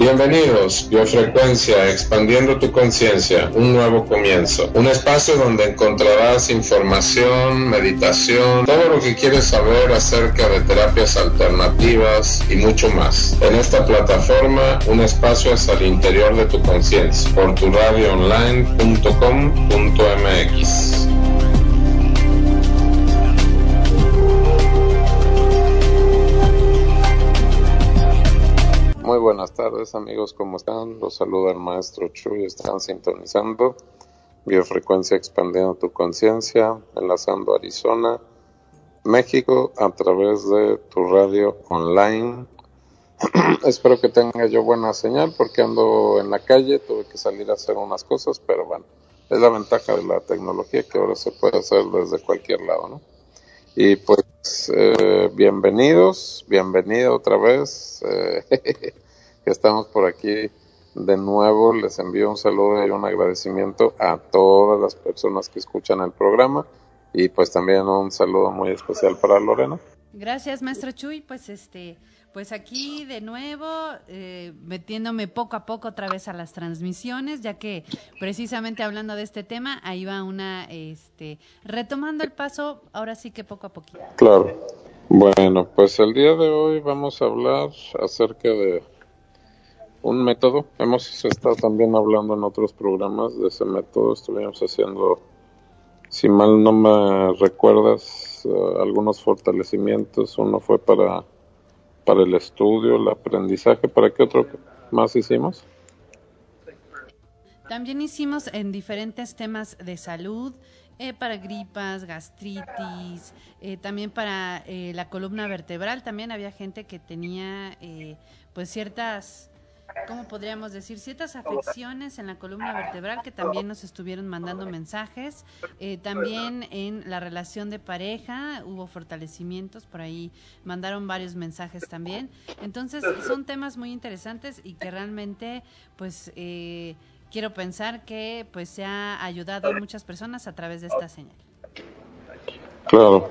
Bienvenidos, Biofrecuencia, expandiendo tu conciencia, un nuevo comienzo. Un espacio donde encontrarás información, meditación, todo lo que quieres saber acerca de terapias alternativas y mucho más. En esta plataforma, un espacio hacia el interior de tu conciencia, por tu radioonline.com.mx. Muy buenas tardes amigos, ¿cómo están? Los saluda el maestro Chuy, están sintonizando Biofrecuencia Expandiendo tu Conciencia, enlazando Arizona, México a través de tu radio online. Espero que tenga yo buena señal porque ando en la calle, tuve que salir a hacer unas cosas, pero bueno, es la ventaja de la tecnología que ahora se puede hacer desde cualquier lado, ¿no? Y pues eh, bienvenidos, bienvenida otra vez. Eh, estamos por aquí de nuevo. Les envío un saludo y un agradecimiento a todas las personas que escuchan el programa y pues también un saludo muy especial para Lorena. Gracias, maestro Chuy. Pues este, pues aquí de nuevo eh, metiéndome poco a poco otra vez a las transmisiones, ya que precisamente hablando de este tema, ahí va una, este, retomando el paso, ahora sí que poco a poquito. Claro. Bueno, pues el día de hoy vamos a hablar acerca de un método. Hemos estado también hablando en otros programas de ese método. Estuvimos haciendo, si mal no me recuerdas, eh, algunos fortalecimientos. Uno fue para, para el estudio, el aprendizaje. ¿Para qué otro más hicimos? También hicimos en diferentes temas de salud, eh, para gripas, gastritis, eh, también para la columna vertebral. También había gente que tenía pues ciertas ¿cómo podríamos decir? Ciertas afecciones en la columna vertebral que también nos estuvieron mandando mensajes. Eh, también en la relación de pareja hubo fortalecimientos, por ahí mandaron varios mensajes también. Entonces son temas muy interesantes y que realmente pues eh, quiero pensar que pues se ha ayudado a muchas personas a través de esta señal. Claro.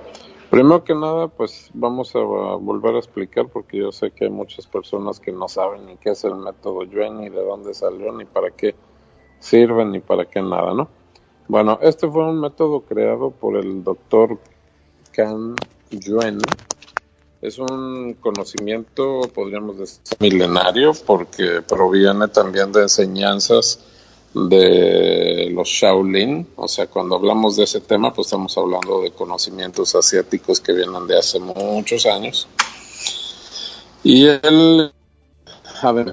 Primero que nada, pues vamos a, volver a explicar porque yo sé que hay muchas personas que no saben ni qué es el método Yuen, ni de dónde salió, ni para qué sirve, ni para qué nada, ¿no? Bueno, este fue un método creado por el doctor Kan Yuen. Es un conocimiento, podríamos decir, milenario porque proviene también de enseñanzas de los Shaolin, o sea, cuando hablamos de ese tema, pues estamos hablando de conocimientos asiáticos que vienen de hace muchos años. Y el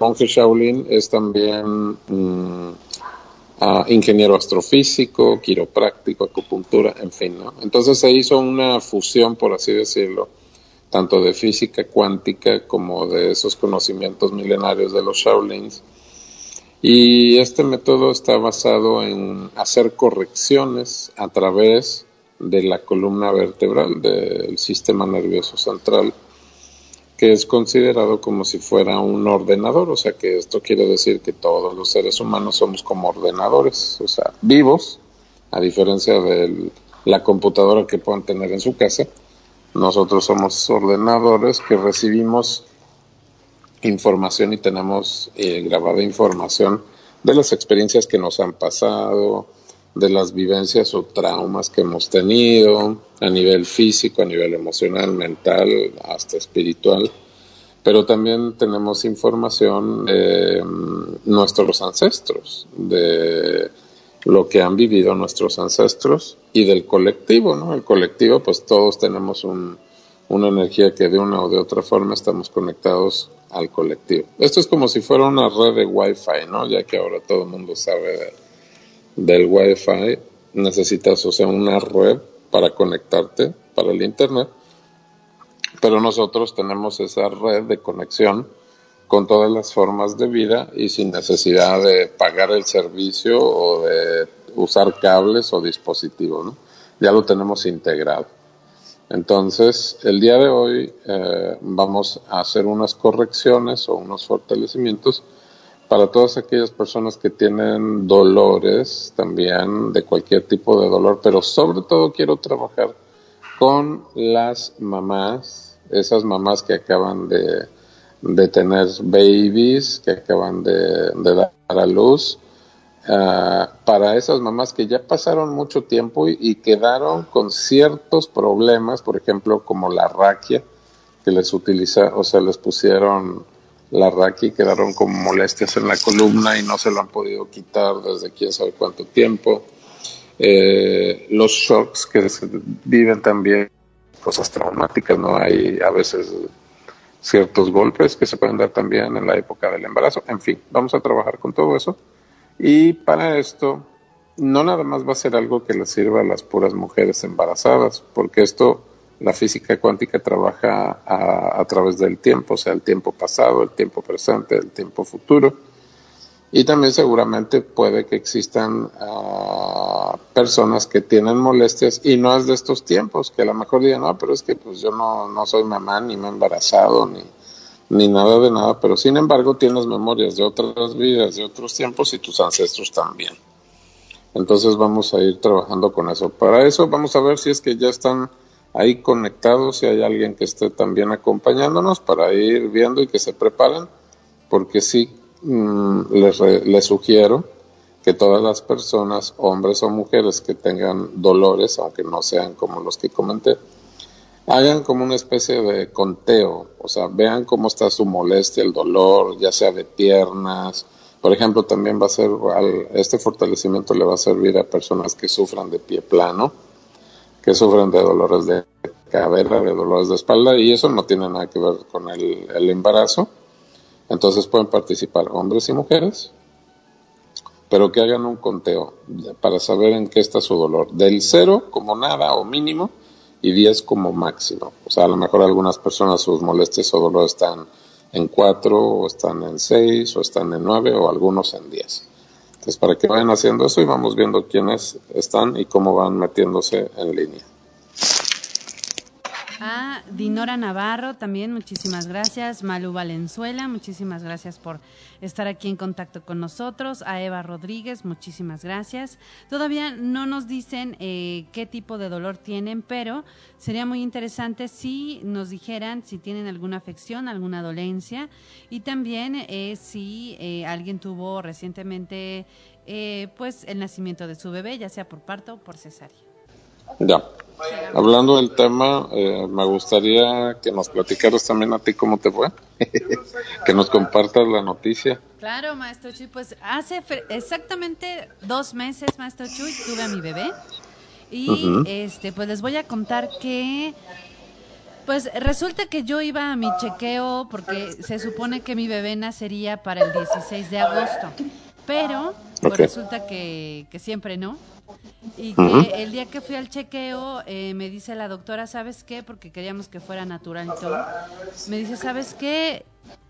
monje Shaolin es también mm, ingeniero astrofísico, quiropráctico, acupuntura, en fin, ¿no? Entonces se hizo una fusión, por así decirlo, tanto de física cuántica como de esos conocimientos milenarios de los Shaolins y este método está basado en hacer correcciones a través de la columna vertebral del sistema nervioso central, que es considerado como si fuera un ordenador, o sea que esto quiere decir que todos los seres humanos somos como ordenadores, o sea, vivos, a diferencia de la computadora que puedan tener en su casa, nosotros somos ordenadores que recibimos información y tenemos eh, grabada información de las experiencias que nos han pasado, de las vivencias o traumas que hemos tenido a nivel físico, a nivel emocional, mental, hasta espiritual. Pero también tenemos información de mm, nuestros ancestros, de lo que han vivido nuestros ancestros y del colectivo, ¿no? El colectivo, pues todos tenemos un, una energía que de una o de otra forma estamos conectados al colectivo. Esto es como si fuera una red de Wi-Fi, ¿no? Ya que ahora todo el mundo sabe del Wi-Fi, necesitas, o sea, una red para conectarte para el Internet, pero nosotros tenemos esa red de conexión con todas las formas de vida y sin necesidad de pagar el servicio o de usar cables o dispositivos, ¿no? Ya lo tenemos integrado. Entonces, el día de hoy eh, vamos a hacer unas correcciones o unos fortalecimientos para todas aquellas personas que tienen dolores también, de cualquier tipo de dolor, pero sobre todo quiero trabajar con las mamás, esas mamás que acaban de de tener babies que acaban de, dar a luz. Ah, para esas mamás que ya pasaron mucho tiempo y, quedaron con ciertos problemas, por ejemplo, como la raquia, que les utiliza, o sea, les pusieron la raquia y quedaron con molestias en la columna y no se lo han podido quitar desde quién sabe cuánto tiempo. Eh, los shocks que viven también, cosas traumáticas, ¿no? Hay a veces ciertos golpes que se pueden dar también en la época del embarazo. En fin, vamos a trabajar con todo eso. Y para esto, no nada más va a ser algo que le sirva a las puras mujeres embarazadas, porque esto, la física cuántica trabaja a, a través del tiempo, o sea, el tiempo pasado, el tiempo presente, el tiempo futuro. Y también seguramente puede que existan ah, personas que tienen molestias y no es de estos tiempos, que a lo mejor digan, no, pero es que pues yo no, no soy mamá, ni me he embarazado, ni, ni nada de nada, pero sin embargo tienes memorias de otras vidas, de otros tiempos y tus ancestros también. Entonces vamos a ir trabajando con eso. Para eso vamos a ver si es que ya están ahí conectados, si hay alguien que esté también acompañándonos para ir viendo y que se preparen, porque sí Mm, les, sugiero que todas las personas, hombres o mujeres que tengan dolores, aunque no sean como los que comenté, hagan como una especie de conteo, o sea, vean cómo está su molestia, el dolor, ya sea de piernas. Por ejemplo, también va a ser, este fortalecimiento le va a servir a personas que sufran de pie plano, que sufren de dolores de cabeza, de dolores de espalda, y eso no tiene nada que ver con el embarazo entonces pueden participar hombres y mujeres, pero que hagan un conteo para saber en qué está su dolor. Del cero como nada o mínimo y 10 como máximo. O sea, a lo mejor algunas personas sus molestias o dolor están en 4 o están en 6 o están en 9 o algunos en 10. Entonces, para que vayan haciendo eso y vamos viendo quiénes están y cómo van metiéndose en línea. A Dinora Navarro también, muchísimas gracias. Malu Valenzuela, muchísimas gracias por estar aquí en contacto con nosotros. A Eva Rodríguez, muchísimas gracias. Todavía no nos dicen eh, qué tipo de dolor tienen, pero sería muy interesante si nos dijeran si tienen alguna afección, alguna dolencia y también eh, si eh, alguien tuvo recientemente pues el nacimiento de su bebé, ya sea por parto o por cesárea. Ya. Hablando del tema, eh, me gustaría que nos platicaras también a ti cómo te fue, que nos compartas la noticia. Claro, maestro Chuy, pues hace exactamente dos meses, maestro Chuy, tuve a mi bebé. Y este, pues les voy a contar que, pues resulta que yo iba a mi chequeo porque se supone que mi bebé nacería para el 16 de agosto, pero pues resulta que, que siempre no y que el día que fui al chequeo eh, me dice la doctora, ¿sabes qué? Porque queríamos que fuera natural y todo. Me dice, ¿sabes qué?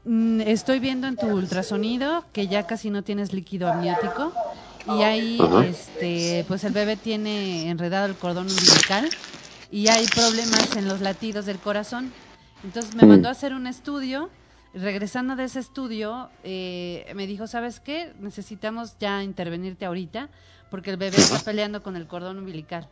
Mm, estoy viendo en tu ultrasonido que ya casi no tienes líquido amniótico y ahí este pues el bebé tiene enredado el cordón umbilical y hay problemas en los latidos del corazón. Entonces me mandó a hacer un estudio. Regresando de ese estudio, eh, me dijo, ¿sabes qué? Necesitamos ya intervenirte ahorita porque el bebé está peleando con el cordón umbilical.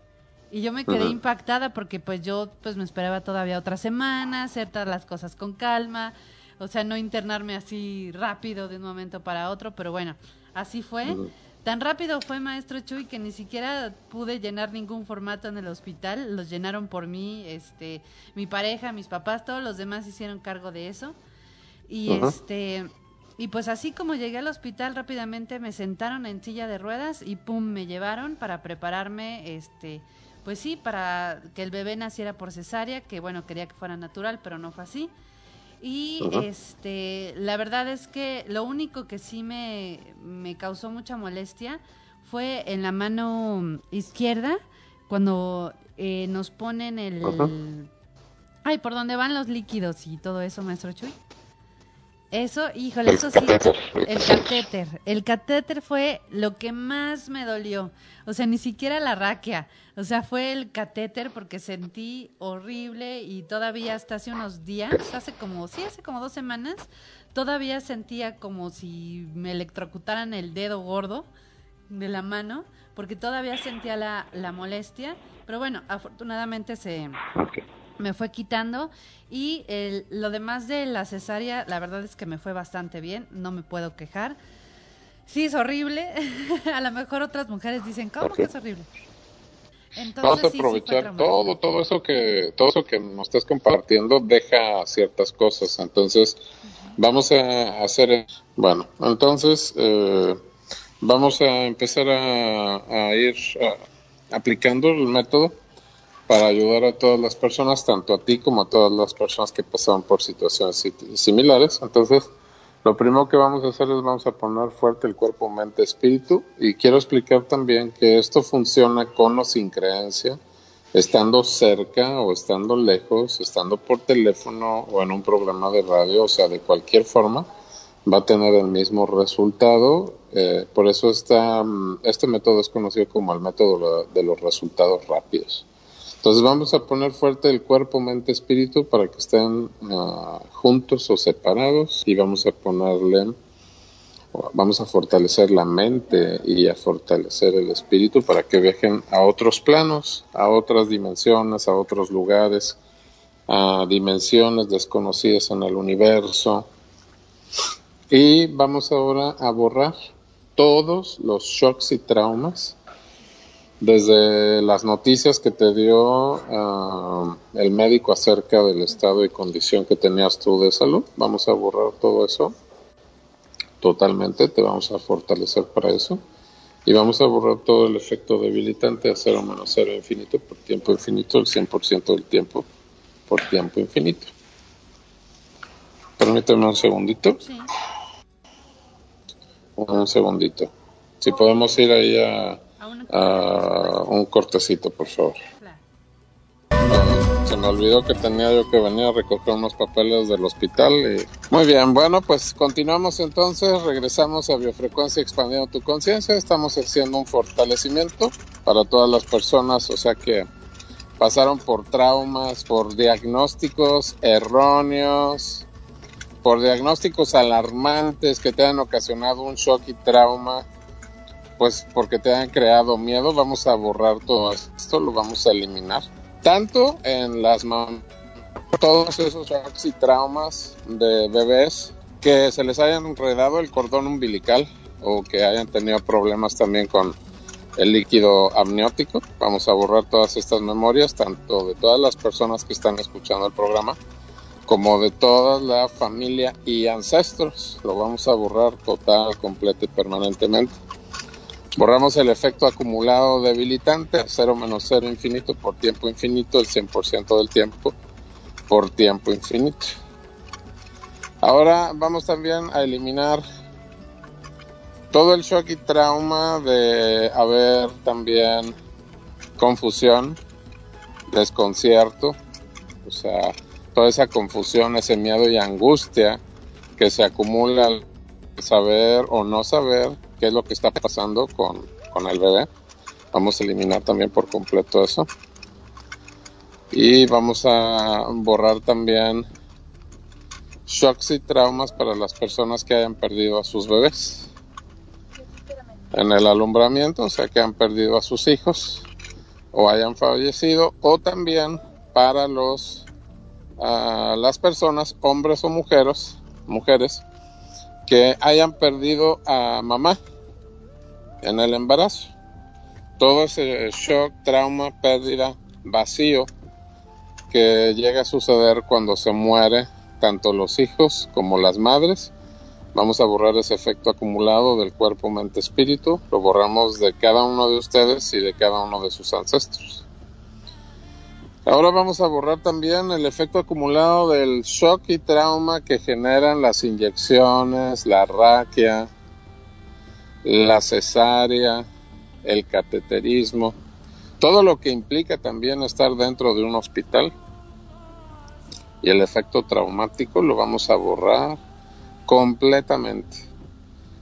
Y yo me quedé impactada porque pues yo pues me esperaba todavía otra semana, hacer todas las cosas con calma, o sea, no internarme así rápido de un momento para otro, pero bueno, así fue. Tan rápido fue maestro Chuy que ni siquiera pude llenar ningún formato en el hospital, los llenaron por mí, este, mi pareja, mis papás, todos los demás hicieron cargo de eso. Y este y pues así como llegué al hospital rápidamente me sentaron en silla de ruedas y pum, me llevaron para prepararme, este, pues sí, para que el bebé naciera por cesárea, que bueno, quería que fuera natural, pero no fue así. Y este, la verdad es que lo único que sí me, me causó mucha molestia fue en la mano izquierda, cuando eh, nos ponen el... Ay, ¿por dónde van los líquidos y todo eso, maestro Chuy? Eso, híjole, eso sí, el catéter. El catéter fue lo que más me dolió. O sea, ni siquiera la raquia. O sea, fue el catéter porque sentí horrible y todavía hasta hace unos días, hace como, sí, hace como dos semanas, todavía sentía como si me electrocutaran el dedo gordo de la mano, porque todavía sentía la, la molestia. Pero bueno, afortunadamente se, me fue quitando y el, lo demás de la cesárea, la verdad es que me fue bastante bien, no me puedo quejar. Sí, es horrible. a lo mejor otras mujeres dicen, ¿cómo que es horrible? Entonces, Vamos a aprovechar todo, todo eso que, todo eso que nos estás compartiendo deja ciertas cosas. Entonces, vamos a hacer, bueno, entonces eh, vamos a empezar a, ir aplicando el método para ayudar a todas las personas, tanto a ti como a todas las personas que pasaron por situaciones similares. Entonces, lo primero que vamos a hacer es vamos a poner fuerte el cuerpo, mente, espíritu y quiero explicar también que esto funciona con o sin creencia, estando cerca o estando lejos, estando por teléfono o en un programa de radio, o sea, de cualquier forma, va a tener el mismo resultado. Eh, por eso está, mm, este método es conocido como el método de los resultados rápidos. Entonces vamos a poner fuerte el cuerpo, mente, espíritu para que estén ah, juntos o separados y vamos a ponerle, vamos a fortalecer la mente y a fortalecer el espíritu para que viajen a otros planos, a otras dimensiones, a otros lugares, a dimensiones desconocidas en el universo. Y vamos ahora a borrar todos los shocks y traumas desde las noticias que te dio ah, el médico acerca del estado y condición que tenías tú de salud, vamos a borrar todo eso totalmente, te vamos a fortalecer para eso y vamos a borrar todo el efecto debilitante a cero menos cero infinito por tiempo infinito, el 100% del tiempo por tiempo infinito. Permíteme un segundito. Un segundito. Si podemos ir ahí a Uh, un cortecito, por favor. se me olvidó que tenía yo que venir a recoger unos papeles del hospital. Y... Muy bien, bueno, pues continuamos entonces, regresamos a Biofrecuencia Expandiendo tu Conciencia. Estamos haciendo un fortalecimiento para todas las personas, o sea que pasaron por traumas, por diagnósticos erróneos, por diagnósticos alarmantes que te han ocasionado un shock y trauma pues porque te han creado miedo, vamos a borrar todo esto, lo vamos a eliminar. Tanto en las todos esos traumas de bebés que se les hayan enredado el cordón umbilical o que hayan tenido problemas también con el líquido amniótico. Vamos a borrar todas estas memorias, tanto de todas las personas que están escuchando el programa, como de toda la familia y ancestros. Lo vamos a borrar total, completo y permanentemente. Borramos el efecto acumulado debilitante, 0 menos 0 infinito por tiempo infinito, el 100% del tiempo por tiempo infinito. Ahora vamos también a eliminar todo el shock y trauma de haber también confusión, desconcierto, o sea, toda esa confusión, ese miedo y angustia que se acumula al saber o no saber es lo que está pasando con, con el bebé. Vamos a eliminar también por completo eso. Y vamos a borrar también shocks y traumas para las personas que hayan perdido a sus bebés en el alumbramiento, o sea, que han perdido a sus hijos o hayan fallecido, o también para los las personas, hombres o mujeres, mujeres que hayan perdido a mamá en el embarazo. Todo ese shock, trauma, pérdida, vacío que llega a suceder cuando se muere tanto los hijos como las madres. Vamos a borrar ese efecto acumulado del cuerpo, mente, espíritu. Lo borramos de cada uno de ustedes y de cada uno de sus ancestros. Ahora vamos a borrar también el efecto acumulado del shock y trauma que generan las inyecciones, la raquia, la cesárea, el cateterismo, todo lo que implica también estar dentro de un hospital. Y el efecto traumático lo vamos a borrar completamente.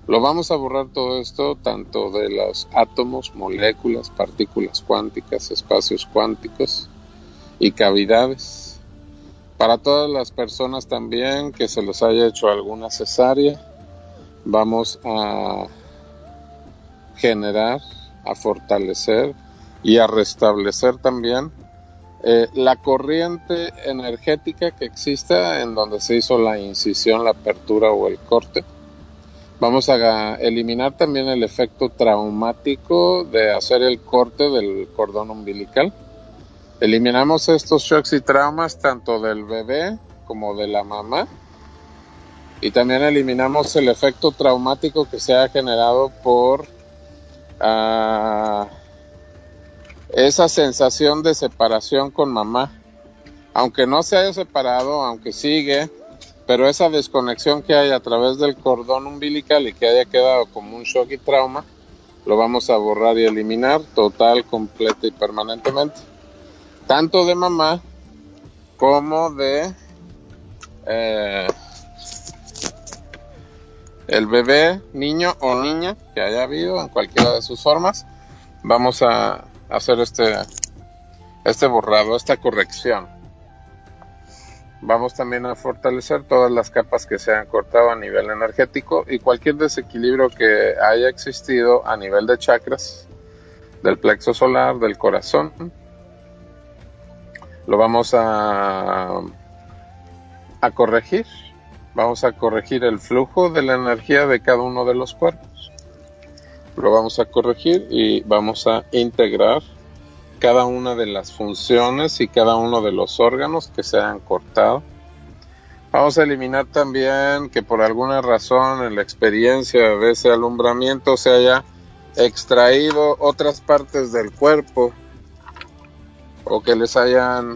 Lo vamos a borrar todo esto tanto de los átomos, moléculas, partículas cuánticas, espacios cuánticos, y cavidades. Para todas las personas también que se les haya hecho alguna cesárea, vamos a generar, a fortalecer y a restablecer también eh, la corriente energética que exista en donde se hizo la incisión, la apertura o el corte. Vamos a eliminar también el efecto traumático de hacer el corte del cordón umbilical. Eliminamos estos shocks y traumas tanto del bebé como de la mamá. Y también eliminamos el efecto traumático que se ha generado por uh, esa sensación de separación con mamá. Aunque no se haya separado, aunque sigue, pero esa desconexión que hay a través del cordón umbilical y que haya quedado como un shock y trauma, lo vamos a borrar y eliminar total, completa y permanentemente. Tanto de mamá como de eh, el bebé, niño o niña que haya habido en cualquiera de sus formas. Vamos a hacer este, este borrado, esta corrección. Vamos también a fortalecer todas las capas que se han cortado a nivel energético y cualquier desequilibrio que haya existido a nivel de chakras, del plexo solar, del corazón. Lo vamos a, a corregir. Vamos a corregir el flujo de la energía de cada uno de los cuerpos lo vamos a corregir y vamos a integrar cada una de las funciones y cada uno de los órganos que se han cortado. Vamos a eliminar también que por alguna razón en la experiencia de ese alumbramiento se haya extraído otras partes del cuerpo o que les hayan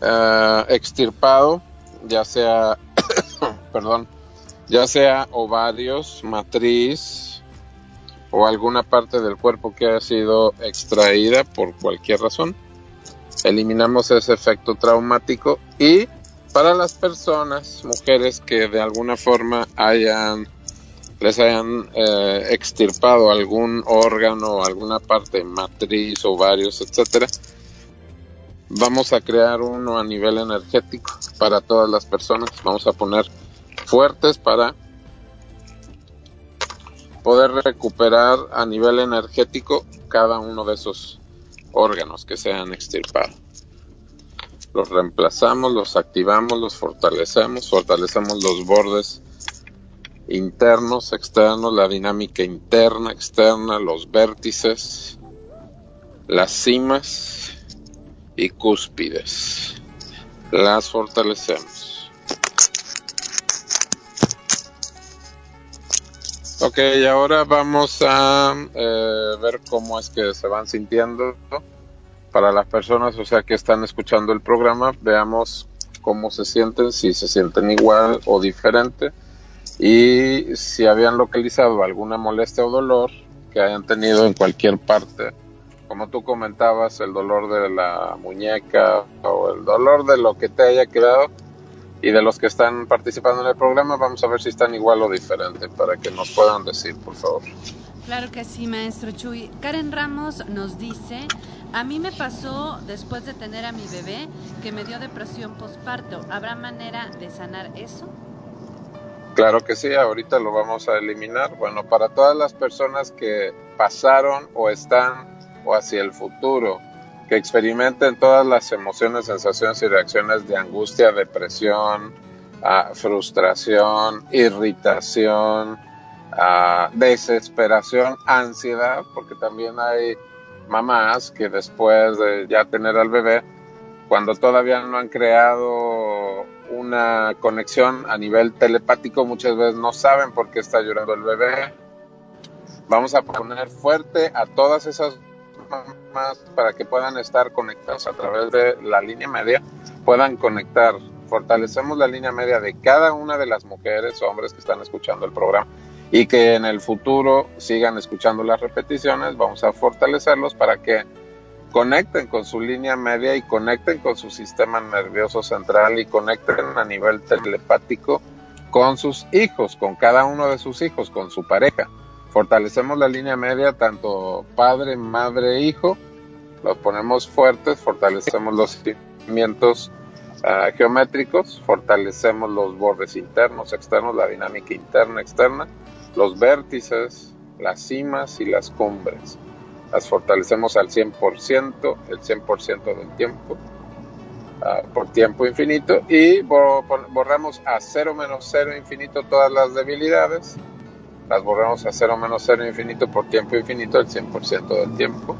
uh, extirpado, ya sea, perdón, ya sea ovarios, matriz, o alguna parte del cuerpo que haya sido extraída por cualquier razón. Eliminamos ese efecto traumático y para las personas, mujeres que de alguna forma hayan les hayan eh, extirpado algún órgano, alguna parte matriz, ovarios, etcétera, vamos a crear uno a nivel energético para todas las personas. Vamos a poner fuertes para poder recuperar a nivel energético cada uno de esos órganos que se han extirpado. Los reemplazamos, los activamos, los fortalecemos, fortalecemos los bordes internos, externos, la dinámica interna, externa, los vértices, las cimas y cúspides. Las fortalecemos. Ok, ahora vamos a eh, ver cómo es que se van sintiendo para las personas, o sea, que están escuchando el programa, veamos cómo se sienten, si se sienten igual o diferente y si habían localizado alguna molestia o dolor que hayan tenido en cualquier parte, como tú comentabas, el dolor de la muñeca o el dolor de lo que te haya quedado, y de los que están participando en el programa, vamos a ver si están igual o diferente para que nos puedan decir, por favor. Claro que sí, maestro Chuy. Karen Ramos nos dice, a mí me pasó después de tener a mi bebé que me dio depresión postparto. ¿Habrá manera de sanar eso? Claro que sí, ahorita lo vamos a eliminar. Bueno, para todas las personas que pasaron o están o hacia el futuro que experimenten todas las emociones, sensaciones y reacciones de angustia, depresión, ah, frustración, irritación, ah, desesperación, ansiedad, porque también hay mamás que después de ya tener al bebé, cuando todavía no han creado una conexión a nivel telepático, muchas veces no saben por qué está llorando el bebé. Vamos a poner fuerte a todas esas más para que puedan estar conectados a través de la línea media, puedan conectar. Fortalecemos la línea media de cada una de las mujeres o hombres que están escuchando el programa y que en el futuro sigan escuchando las repeticiones. Vamos a fortalecerlos para que conecten con su línea media y conecten con su sistema nervioso central y conecten a nivel telepático con sus hijos, con cada uno de sus hijos, con su pareja fortalecemos la línea media, tanto padre, madre, hijo, los ponemos fuertes, fortalecemos los cimientos uh, geométricos, fortalecemos los bordes internos, externos, la dinámica interna, externa, los vértices, las cimas y las cumbres. las fortalecemos al 100%, el 100% del tiempo, uh, por tiempo infinito, y borramos a 0 menos 0 infinito todas las debilidades, las borramos a 0 menos 0 infinito por tiempo infinito, el 100% del tiempo,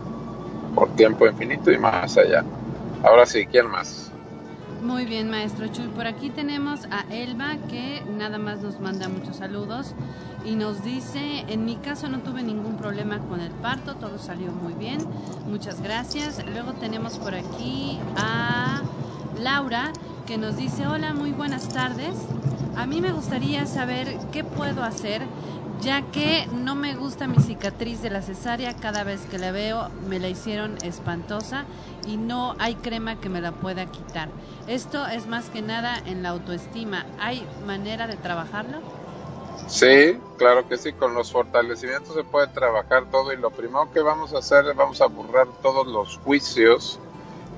por tiempo infinito y más allá. Ahora sí, ¿quién más? Muy bien, maestro Chuy. Por aquí tenemos a Elba que nada más nos manda muchos saludos y nos dice, en mi caso no tuve ningún problema con el parto, todo salió muy bien, muchas gracias. Luego tenemos por aquí a Laura que nos dice, hola, muy buenas tardes. A mí me gustaría saber qué puedo hacer ya que no me gusta mi cicatriz de la cesárea, cada vez que la veo me la hicieron espantosa y no hay crema que me la pueda quitar. Esto es más que nada en la autoestima. ¿Hay manera de trabajarlo? Sí, claro que sí, con los fortalecimientos se puede trabajar todo y lo primero que vamos a hacer es vamos a borrar todos los juicios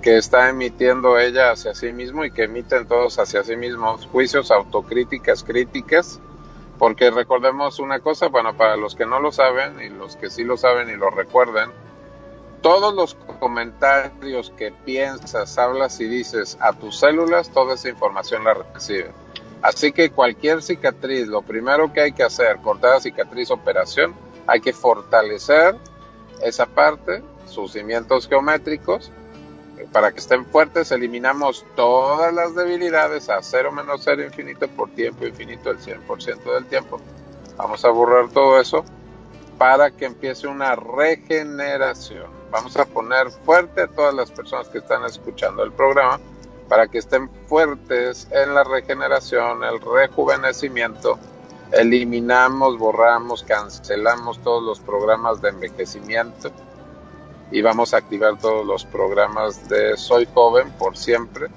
que está emitiendo ella hacia sí mismo y que emiten todos hacia sí mismos, juicios, autocríticas, críticas, porque recordemos una cosa, bueno, para los que no lo saben y los que sí lo saben y lo recuerden, todos los comentarios que piensas, hablas y dices a tus células, toda esa información la reciben. Así que cualquier cicatriz, lo primero que hay que hacer, cortada cicatriz, operación, hay que fortalecer esa parte, sus cimientos geométricos, para que estén fuertes, eliminamos todas las debilidades a cero menos cero infinito por tiempo infinito, el 100% del tiempo. Vamos a borrar todo eso para que empiece una regeneración. Vamos a poner fuerte a todas las personas que están escuchando el programa para que estén fuertes en la regeneración, el rejuvenecimiento. Eliminamos, borramos, cancelamos todos los programas de envejecimiento y vamos a activar todos los programas de Soy joven por siempre,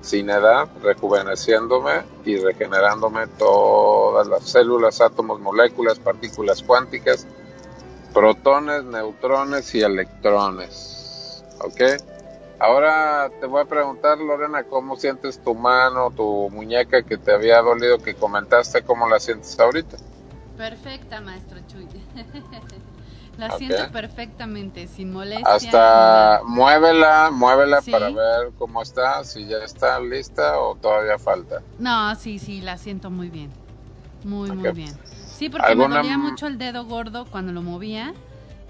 sin edad, rejuveneciéndome y regenerándome todas las células, átomos, moléculas, partículas cuánticas, protones, neutrones y electrones. ¿Ok? Ahora te voy a preguntar, Lorena, ¿cómo sientes tu mano, tu muñeca que te había dolido que comentaste? ¿Cómo la sientes ahorita? Perfecta, maestro Chuy. la siento perfectamente, sin molestia. Hasta muévela, muévela para ver cómo está, si ya está lista o todavía falta. No, sí, sí, la siento muy bien. Muy, muy bien. Sí, porque me dolía mucho el dedo gordo cuando lo movía.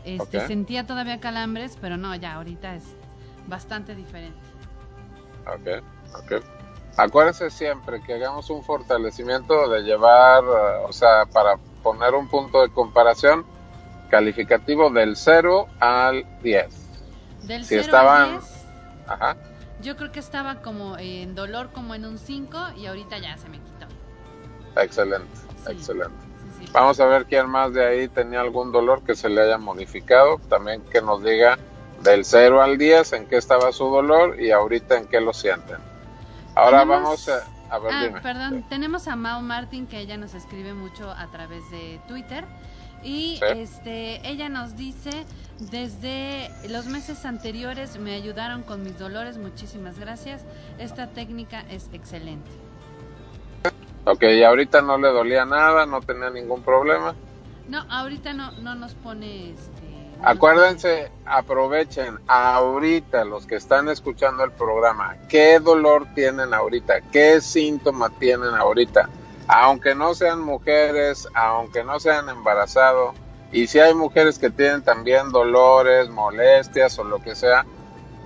Este, Sentía todavía calambres, pero no, ya ahorita es bastante diferente. Ok, ok. Acuérdese siempre que hagamos un fortalecimiento de llevar, eh, o sea, para poner un punto de comparación calificativo del 0 al 10. Del 0 al 10. Ajá. Yo creo que estaba como en dolor como en un 5 y ahorita ya se me quitó. Excelente, excelente. Vamos a ver quién más de ahí tenía algún dolor que se le haya modificado. También que nos diga del 0 al 10 en qué estaba su dolor y ahorita en qué lo sienten. Ahora vamos a, a ver, ah, Perdón, tenemos a Mao Martin que ella nos escribe mucho a través de Twitter y este ella nos dice desde los meses anteriores me ayudaron con mis dolores, muchísimas gracias. Esta técnica es excelente. Ok, y ahorita no le dolía nada, no tenía ningún problema. No, ahorita no, no nos pone este, Acuérdense, aprovechen ahorita los que están escuchando el programa, qué dolor tienen ahorita, qué síntoma tienen ahorita, aunque no sean mujeres, aunque no sean embarazados, y si hay mujeres que tienen también dolores, molestias o lo que sea,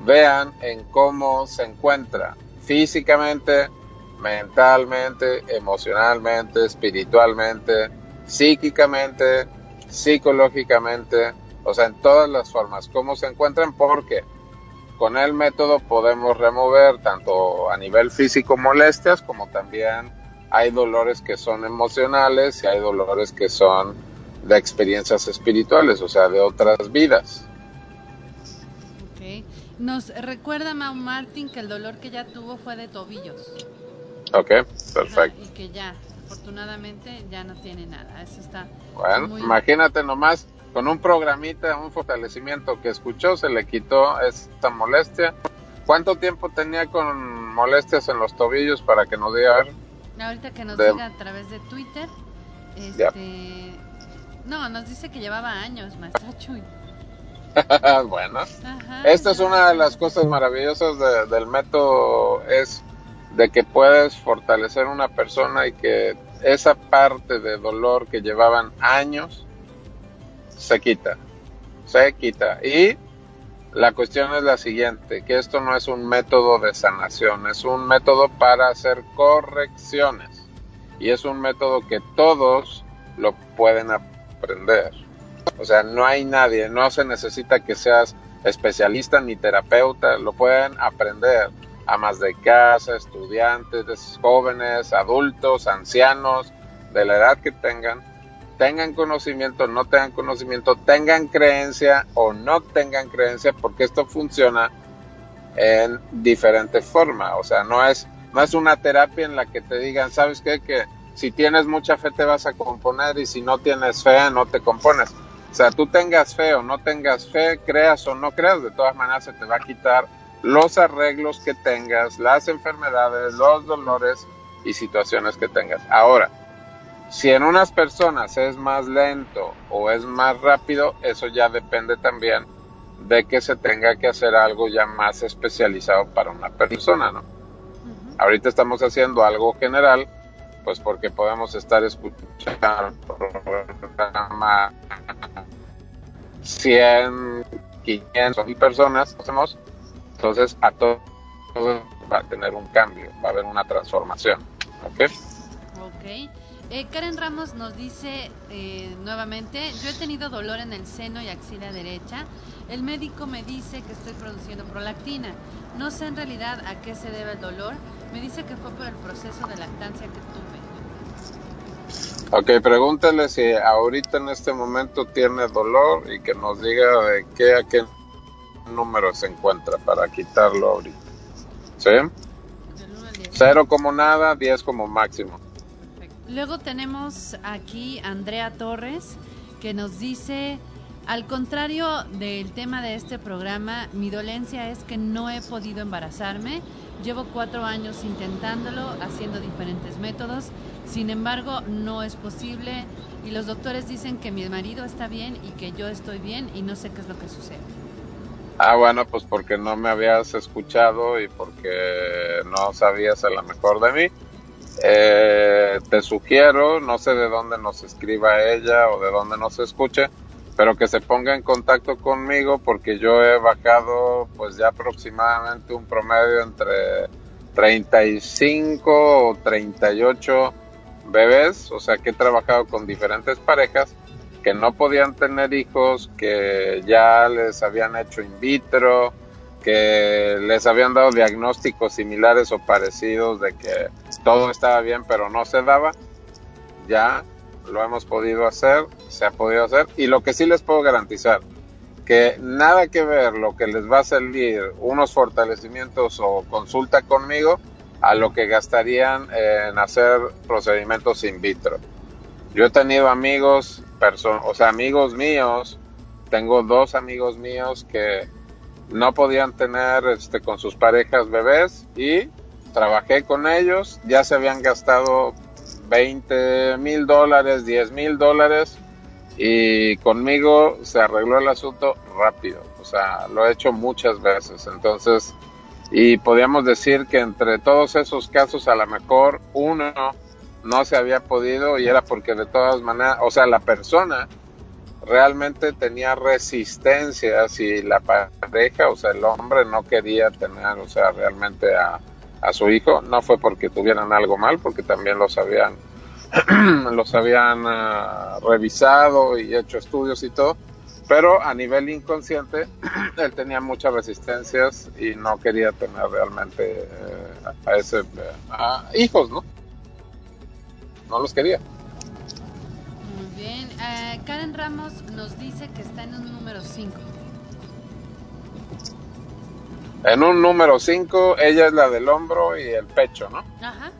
vean en cómo se encuentra físicamente, mentalmente, emocionalmente, espiritualmente, psíquicamente, psicológicamente o sea, en todas las formas, cómo se encuentran, porque con el método podemos remover tanto a nivel físico molestias como también hay dolores que son emocionales y hay dolores que son de experiencias espirituales, o sea, de otras vidas. Ok. Nos recuerda Mau Martin que el dolor que ya tuvo fue de tobillos. Ok, perfecto. y que ya, afortunadamente, ya no tiene nada. Eso está. Bueno, imagínate nomás con un programita, un fortalecimiento que escuchó, se le quitó esta molestia. ¿Cuánto tiempo tenía con molestias en los tobillos para que nos diga? Ahorita que nos diga a través de Twitter. Este, no, nos dice que llevaba años, maestra Chuy. bueno, esta es una de las cosas maravillosas del método, es de que puedes fortalecer una persona y que esa parte de dolor que llevaban años se quita, se quita. Y la cuestión es la siguiente, que esto no es un método de sanación, es un método para hacer correcciones y es un método que todos lo pueden aprender. O sea, no hay nadie, no se necesita que seas especialista ni terapeuta, lo pueden aprender amas de casa, estudiantes, jóvenes, adultos, ancianos, de la edad que tengan, tengan conocimiento, no tengan conocimiento, tengan creencia o no tengan creencia, porque esto funciona en diferente forma. O sea, no es, no es una terapia en la que te digan, ¿sabes qué? Que si tienes mucha fe te vas a componer y si no tienes fe no te compones. O sea, tú tengas fe o no tengas fe, creas o no creas, de todas maneras se te va a quitar los arreglos que tengas, las enfermedades, los dolores y situaciones que tengas. Ahora, si en unas personas es más lento o es más rápido, eso ya depende también de que se tenga que hacer algo ya más especializado para una persona, ¿no? Ahorita estamos haciendo algo general, pues porque podemos estar escuchando programa 100, 500 personas, hacemos entonces, a todo, va a tener un cambio, va a haber una transformación. ¿Ok? Ok. Eh, Karen Ramos nos dice eh, nuevamente, yo he tenido dolor en el seno y axila derecha. El médico me dice que estoy produciendo prolactina. No sé en realidad a qué se debe el dolor. Me dice que fue por el proceso de lactancia que tuve. Ok, pregúntale si ahorita en este momento tiene dolor y que nos diga de qué a qué número se encuentra para quitarlo ahorita. ¿Sí? Cero como nada, 10 como máximo. Luego tenemos aquí Andrea Torres que nos dice, al contrario del tema de este programa, mi dolencia es que no he podido embarazarme. Llevo cuatro años intentándolo, haciendo diferentes métodos. Sin embargo, no es posible. Y los doctores dicen que mi marido está bien y que yo estoy bien y no sé qué es lo que sucede. Ah, bueno, pues porque no me habías escuchado y porque no sabías a lo mejor de mí. Eh, te sugiero, no sé de dónde nos escriba ella o de dónde nos escuche, pero que se ponga en contacto conmigo porque yo he bajado pues ya aproximadamente un promedio entre 35 o 38 bebés, o sea que he trabajado con diferentes parejas que no podían tener hijos, que ya les habían hecho in vitro, que les habían dado diagnósticos similares o parecidos de que todo estaba bien pero no se daba, ya lo hemos podido hacer, se ha podido hacer y lo que sí les puedo garantizar, que nada que ver lo que les va a salir unos fortalecimientos o consulta conmigo a lo que gastarían en hacer procedimientos in vitro. Yo he tenido amigos o sea, amigos míos, tengo dos amigos míos que no podían tener este, con sus parejas bebés y trabajé con ellos, ya se habían gastado 20 mil dólares, 10 mil dólares y conmigo se arregló el asunto rápido, o sea, lo he hecho muchas veces, entonces, y podríamos decir que entre todos esos casos a lo mejor uno no se había podido y era porque de todas maneras, o sea, la persona realmente tenía resistencia si la pareja, o sea, el hombre no quería tener, o sea, realmente a, a su hijo, no fue porque tuvieran algo mal, porque también los habían, los habían ah, revisado y hecho estudios y todo, pero a nivel inconsciente él tenía muchas resistencias y no quería tener realmente eh, a ese hijos, ¿no? no los quería. Muy bien. Eh, Karen Ramos nos dice que está en un número 5. En un número 5, ella es la del hombro y el pecho, ¿no? Ajá.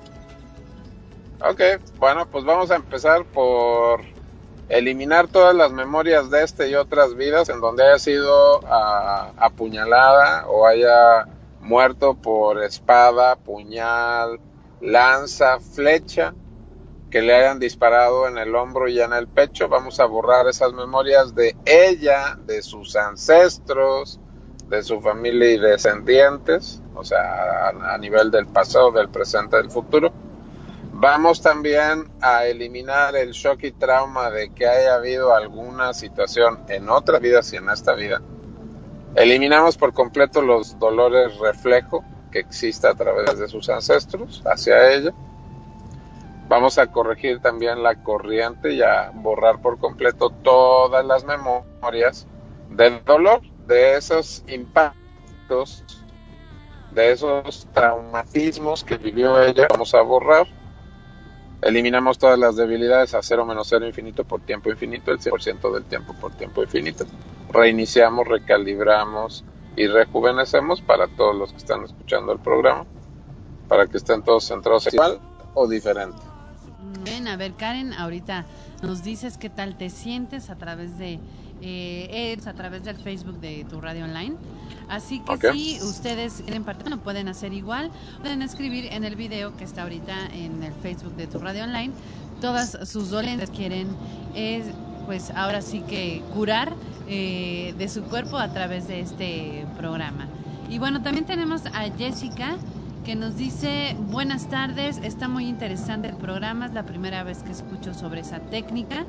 Ok, bueno, pues vamos a empezar por eliminar todas las memorias de este y otras vidas en donde haya sido ah, apuñalada o haya muerto por espada, puñal, lanza, flecha que le hayan disparado en el hombro y en el pecho. Vamos a borrar esas memorias de ella, de sus ancestros, de su familia y descendientes, o sea, a, nivel del pasado, del presente, del futuro. Vamos también a eliminar el shock y trauma de que haya habido alguna situación en otra vida, si en esta vida. Eliminamos por completo los dolores reflejo que existe a través de sus ancestros hacia ella Vamos a corregir también la corriente y a borrar por completo todas las memorias del dolor, de esos impactos, de esos traumatismos que vivió ella. Vamos a borrar. Eliminamos todas las debilidades a cero menos cero infinito por tiempo infinito, el 100% del tiempo por tiempo infinito. Reiniciamos, recalibramos y rejuvenecemos para todos los que están escuchando el programa, para que estén todos centrados igual o diferente. Bien, a ver, Karen, ahorita nos dices qué tal te sientes a través de eh, a través del Facebook de tu radio online. Así que si ustedes quieren participar, pueden hacer igual. Pueden escribir en el video que está ahorita en el Facebook de tu radio online. Todas sus dolencias quieren, es, pues ahora sí que curar eh, de su cuerpo a través de este programa. Y bueno, también tenemos a Jessica que nos dice, buenas tardes, está muy interesante el programa, es la primera vez que escucho sobre esa técnica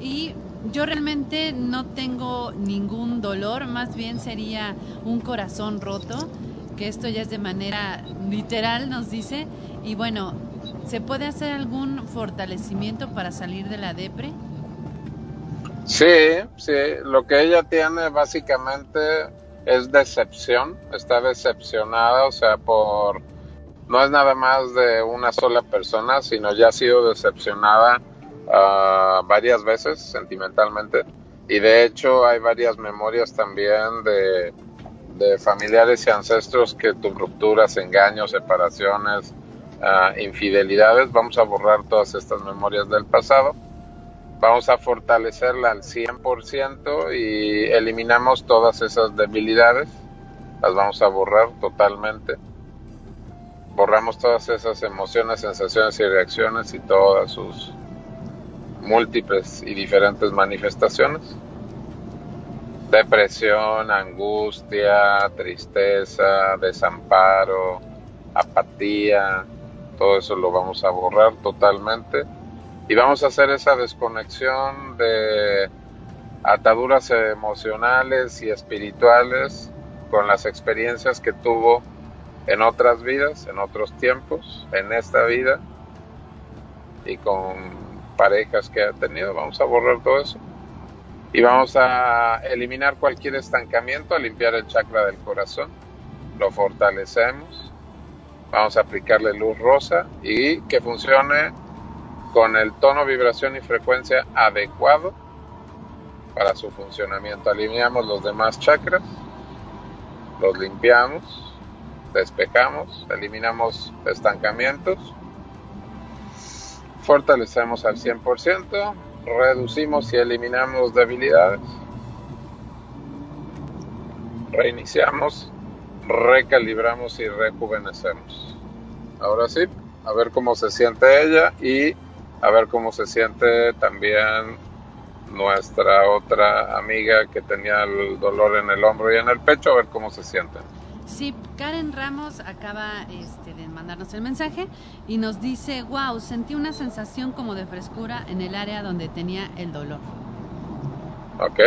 y yo realmente no tengo ningún dolor, más bien sería un corazón roto, que esto ya es de manera literal, nos dice, y bueno, ¿se puede hacer algún fortalecimiento para salir de la depre? Sí, sí, lo que ella tiene básicamente es decepción, está decepcionada, o sea, por no es nada más de una sola persona, sino ya ha sido decepcionada uh, varias veces sentimentalmente. Y de hecho hay varias memorias también de, de familiares y ancestros que tu rupturas, engaños, separaciones, uh, infidelidades, vamos a borrar todas estas memorias del pasado. Vamos a fortalecerla al 100% y eliminamos todas esas debilidades, las vamos a borrar totalmente. Borramos todas esas emociones, sensaciones y reacciones y todas sus múltiples y diferentes manifestaciones. Depresión, angustia, tristeza, desamparo, apatía, todo eso lo vamos a borrar totalmente y vamos a hacer esa desconexión de ataduras emocionales y espirituales con las experiencias que tuvo en otras vidas, en otros tiempos, en esta vida y con parejas que ha tenido. Vamos a borrar todo eso y vamos a eliminar cualquier estancamiento, a limpiar el chakra del corazón, lo fortalecemos, vamos a aplicarle luz rosa y que funcione con el tono, vibración y frecuencia adecuado para su funcionamiento. Alineamos los demás chakras, los limpiamos, despejamos, eliminamos estancamientos, fortalecemos al 100%, reducimos y eliminamos debilidades, reiniciamos, recalibramos y rejuvenecemos. Ahora sí, a ver cómo se siente ella y a ver cómo se siente también nuestra otra amiga que tenía el dolor en el hombro y en el pecho, a ver cómo se siente. Sí, Karen Ramos acaba este, de mandarnos el mensaje y nos dice, wow, sentí una sensación como de frescura en el área donde tenía el dolor. Ok.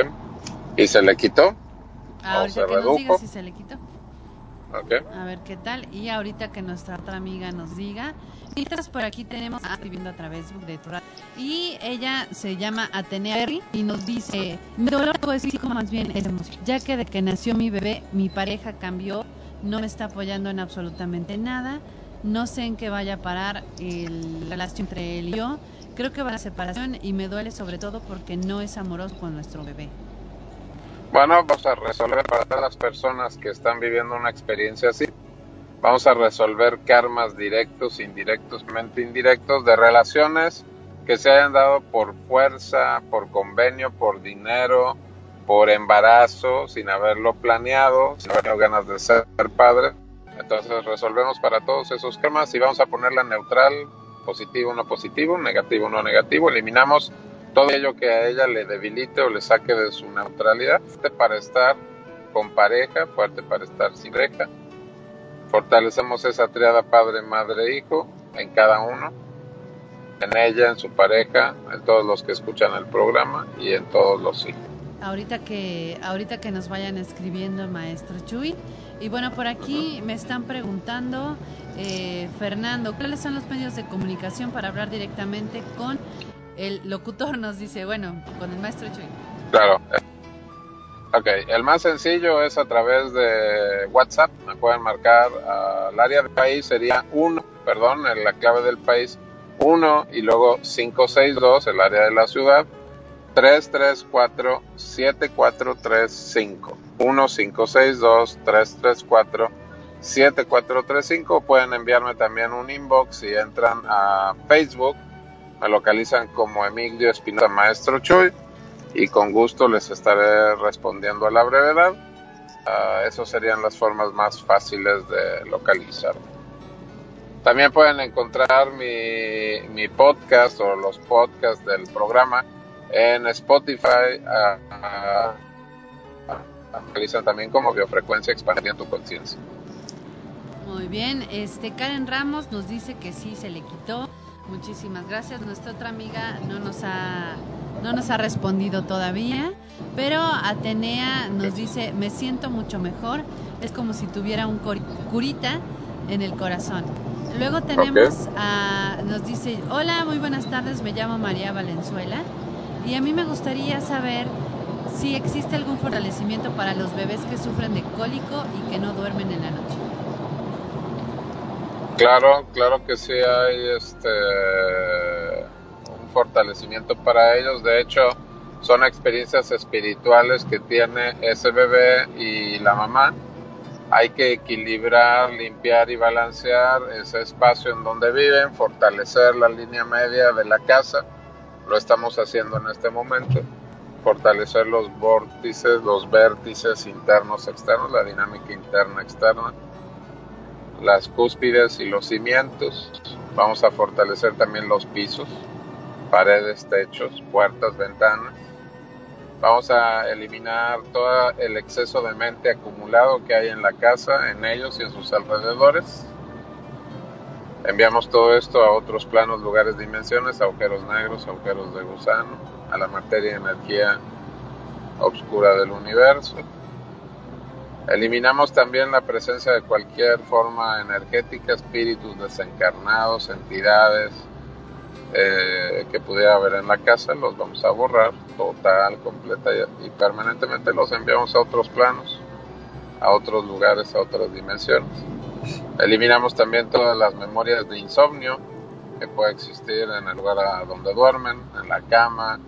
¿Y se le quitó? Ahorita que nos diga si se le quitó. A ver qué tal. Y ahorita que nuestra otra amiga nos diga. Mientras por aquí tenemos a viviendo a través de tu Y ella se llama Atenea y nos dice: Mi dolor más bien. Ya que de que nació mi bebé, mi pareja cambió, no me está apoyando en absolutamente nada. No sé en qué vaya a parar el relación entre él y yo. Creo que va a la separación y me duele sobre todo porque no es amoroso con nuestro bebé. Bueno, vamos a resolver para todas las personas que están viviendo una experiencia así. Vamos a resolver karmas directos, indirectos, indirectos de relaciones que se hayan dado por fuerza, por convenio, por dinero, por embarazo, sin haberlo planeado, sin haber tenido ganas de ser padre. Entonces resolvemos para todos esos karmas y vamos a ponerla neutral positivo no positivo, negativo no negativo, eliminamos todo ello que a ella le debilite o le saque de su neutralidad, fuerte para estar con pareja, fuerte para estar sin pareja. Fortalecemos esa triada padre, madre, hijo en cada uno, en ella, en su pareja, en todos los que escuchan el programa y en todos los hijos. Ahorita que, ahorita que nos vayan escribiendo, maestro Chuy. Y bueno, por aquí me están preguntando, eh, Fernando, ¿cuáles son los medios de comunicación para hablar directamente con el locutor? Nos dice, bueno, con el maestro Chuy. Claro. Ok, el más sencillo es a través de WhatsApp. Me pueden marcar al área del país, sería uno, perdón, en la clave del país, 1 y luego 562, el área de la ciudad, 334 7435 1562 334 7435 pueden enviarme también un inbox si entran a Facebook me localizan como Emilio Espinosa Maestro Chuy y con gusto les estaré respondiendo a la brevedad uh, esas serían las formas más fáciles de localizarme también pueden encontrar mi, mi podcast o los podcasts del programa en Spotify uh, uh, también como biofrecuencia expandiendo tu conciencia. Muy bien, este Karen Ramos nos dice que sí se le quitó. Muchísimas gracias. Nuestra otra amiga no nos ha no nos ha respondido todavía, pero Atenea nos dice, "Me siento mucho mejor, es como si tuviera un curita en el corazón." Luego tenemos a nos dice, "Hola, muy buenas tardes, me llamo María Valenzuela." Y a mí me gustaría saber si existe algún fortalecimiento para los bebés que sufren de cólico y que no duermen en la noche. Claro, claro que sí hay este un fortalecimiento para ellos. De hecho, son experiencias espirituales que tiene ese bebé y la mamá. Hay que equilibrar, limpiar y balancear ese espacio en donde viven, fortalecer la línea media de la casa lo estamos haciendo en este momento, fortalecer los vórtices, los vértices internos, externos, la dinámica interna, externa, las cúspides y los cimientos. Vamos a fortalecer también los pisos, paredes, techos, puertas, ventanas. Vamos a eliminar todo el exceso de mente acumulado que hay en la casa, en ellos y en sus alrededores Enviamos todo esto a otros planos, lugares, dimensiones, agujeros negros, agujeros de gusano, a la materia y energía oscura del universo. Eliminamos también la presencia de cualquier forma energética, espíritus desencarnados, entidades eh, que pudiera haber en la casa, los vamos a borrar total, completa y permanentemente los enviamos a otros planos, a otros lugares, a otras dimensiones. Eliminamos también todas las memorias de insomnio que puede existir en el lugar donde duermen, en la cama,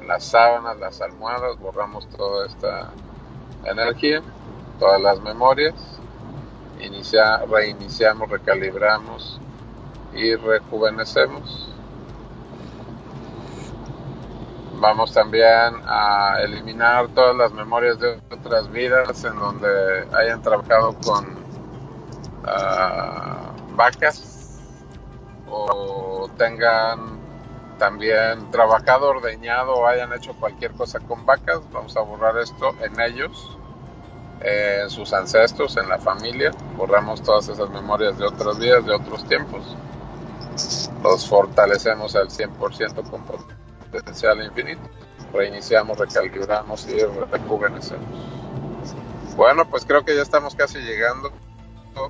en las sábanas, las almohadas, borramos toda esta energía, todas las memorias, inicia, reiniciamos, recalibramos y rejuvenecemos. Vamos también a eliminar todas las memorias de otras vidas en donde hayan trabajado con vacas o tengan también trabajado, ordeñado o hayan hecho cualquier cosa con vacas, vamos a borrar esto en ellos, en sus ancestros, en la familia, borramos todas esas memorias de otros días, de otros tiempos, los fortalecemos al 100% con potencial infinito, reiniciamos, recalibramos y rejuvenecemos. Bueno, pues creo que ya estamos casi llegando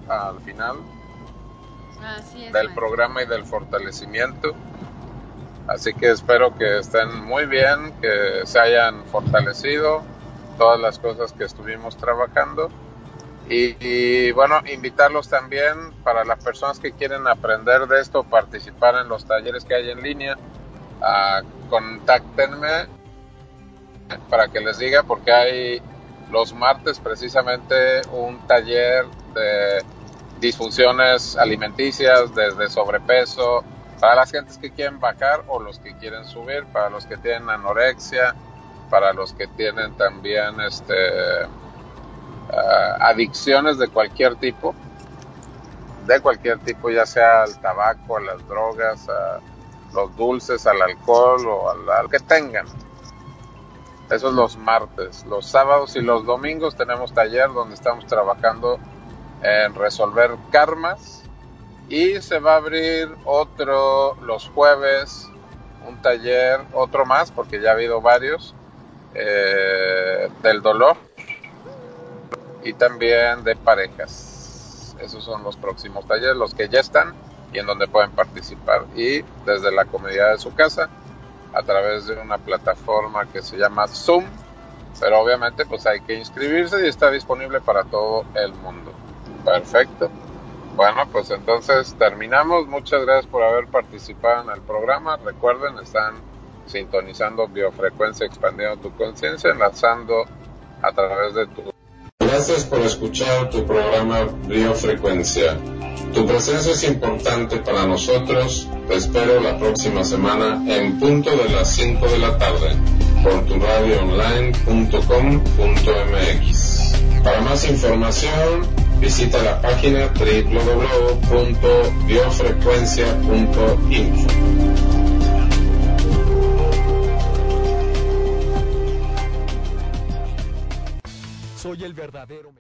al final del programa y del fortalecimiento. Así que espero que estén muy bien, que se hayan fortalecido todas las cosas que estuvimos trabajando. Y, bueno, invitarlos también para las personas que quieren aprender de esto, participar en los talleres que hay en línea, a contáctenme para que les diga, porque hay los martes precisamente un taller de disfunciones alimenticias, desde sobrepeso, para las gentes que quieren bajar o los que quieren subir, para los que tienen anorexia, para los que tienen también este, ah, adicciones de cualquier tipo, de cualquier tipo, ya sea al tabaco, a las drogas, a los dulces, al alcohol o al, que tengan. Eso es los martes. Los sábados y los domingos tenemos taller donde estamos trabajando en resolver karmas y se va a abrir otro los jueves, un taller, otro más, porque ya ha habido varios, eh, del dolor y también de parejas. Esos son los próximos talleres, los que ya están y en donde pueden participar. Y desde la comodidad de su casa, a través de una plataforma que se llama Zoom, pero obviamente pues hay que inscribirse y está disponible para todo el mundo. Perfecto. Bueno, pues entonces terminamos. Muchas gracias por haber participado en el programa. Recuerden, están sintonizando biofrecuencia, expandiendo tu conciencia, enlazando a través de tu... Gracias por escuchar tu programa Biofrecuencia. Tu presencia es importante para nosotros. Te espero la próxima semana en punto de las 5 de la tarde por tu radioonline.com.mx. Para más información, visita la página www.biofrecuencia.info. Soy el verdadero